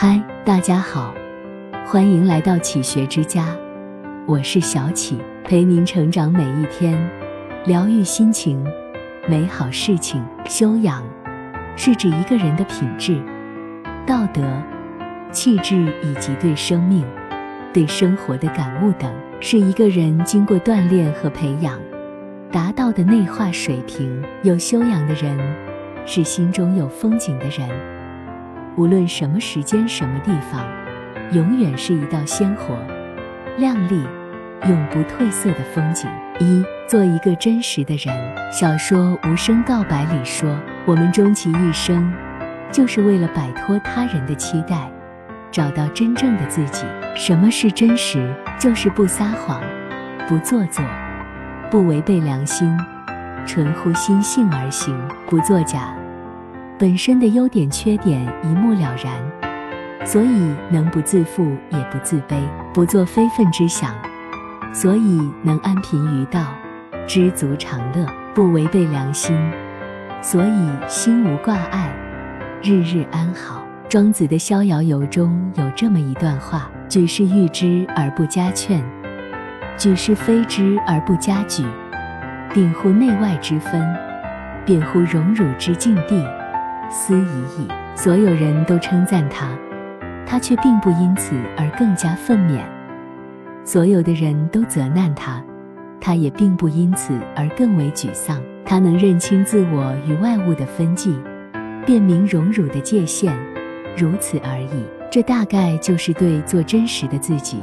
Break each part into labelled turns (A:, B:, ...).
A: 嗨，大家好，欢迎来到启学之家，我是小启，陪您成长每一天，疗愈心情，美好事情。修养是指一个人的品质、道德、气质以及对生命、对生活的感悟等，是一个人经过锻炼和培养达到的内化水平。有修养的人，是心中有风景的人。无论什么时间、什么地方，永远是一道鲜活、亮丽、永不褪色的风景。一，做一个真实的人。小说《无声告白》里说：“我们终其一生，就是为了摆脱他人的期待，找到真正的自己。”什么是真实？就是不撒谎，不做作，不违背良心，纯乎心性而行，不作假。本身的优点缺点一目了然，所以能不自负也不自卑，不做非分之想，所以能安贫于道，知足常乐，不违背良心，所以心无挂碍，日日安好。庄子的《逍遥游》中有这么一段话：举世誉之而不加劝，举世非之而不加沮，定乎内外之分，辩乎荣辱之境地。思已矣。所有人都称赞他，他却并不因此而更加愤勉；所有的人都责难他，他也并不因此而更为沮丧。他能认清自我与外物的分际，辨明荣辱的界限，如此而已。这大概就是对做真实的自己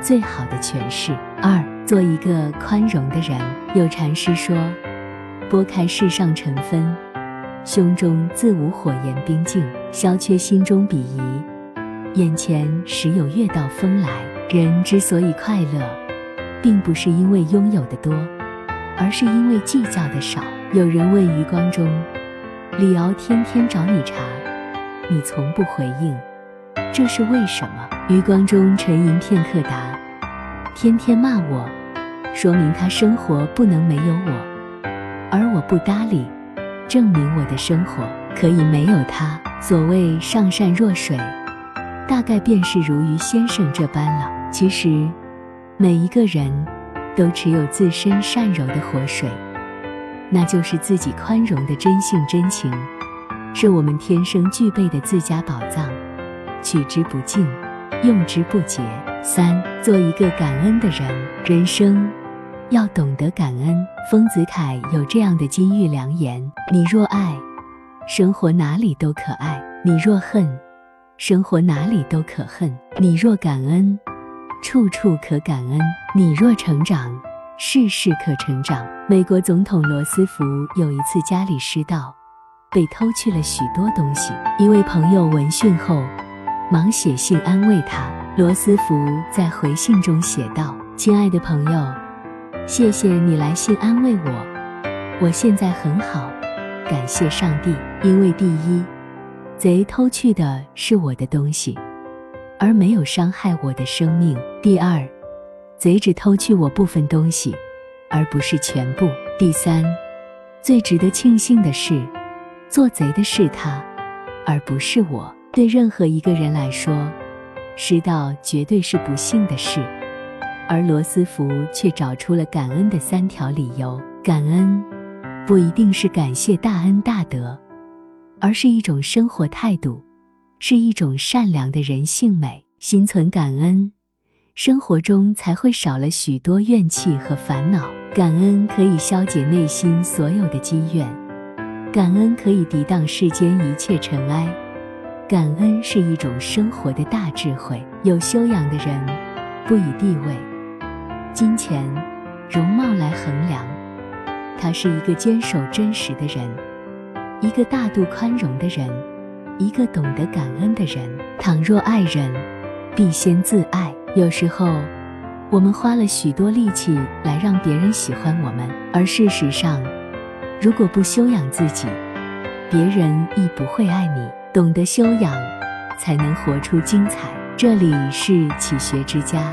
A: 最好的诠释。二，做一个宽容的人。有禅师说：“拨开世上尘纷。”胸中自无火焰冰静，消却心中鄙夷。眼前时有月到风来。人之所以快乐，并不是因为拥有的多，而是因为计较的少。有人问余光中：“李敖天天找你茬，你从不回应，这是为什么？”余光中沉吟片刻答：“天天骂我，说明他生活不能没有我，而我不搭理。”证明我的生活可以没有他。所谓上善若水，大概便是如于先生这般了。其实，每一个人都持有自身善柔的活水，那就是自己宽容的真性真情，是我们天生具备的自家宝藏，取之不尽，用之不竭。三，做一个感恩的人，人生。要懂得感恩。丰子恺有这样的金玉良言：你若爱，生活哪里都可爱；你若恨，生活哪里都可恨；你若感恩，处处可感恩；你若成长，事事可成长。美国总统罗斯福有一次家里失盗，被偷去了许多东西。一位朋友闻讯后，忙写信安慰他。罗斯福在回信中写道：“亲爱的朋友。”谢谢你来信安慰我，我现在很好，感谢上帝。因为第一，贼偷去的是我的东西，而没有伤害我的生命；第二，贼只偷去我部分东西，而不是全部；第三，最值得庆幸的是，做贼的是他，而不是我。对任何一个人来说，失盗绝对是不幸的事。而罗斯福却找出了感恩的三条理由：感恩不一定是感谢大恩大德，而是一种生活态度，是一种善良的人性美。心存感恩，生活中才会少了许多怨气和烦恼。感恩可以消解内心所有的积怨，感恩可以抵挡世间一切尘埃，感恩是一种生活的大智慧。有修养的人，不以地位。金钱、容貌来衡量，他是一个坚守真实的人，一个大度宽容的人，一个懂得感恩的人。倘若爱人，必先自爱。有时候，我们花了许多力气来让别人喜欢我们，而事实上，如果不修养自己，别人亦不会爱你。懂得修养，才能活出精彩。这里是启学之家。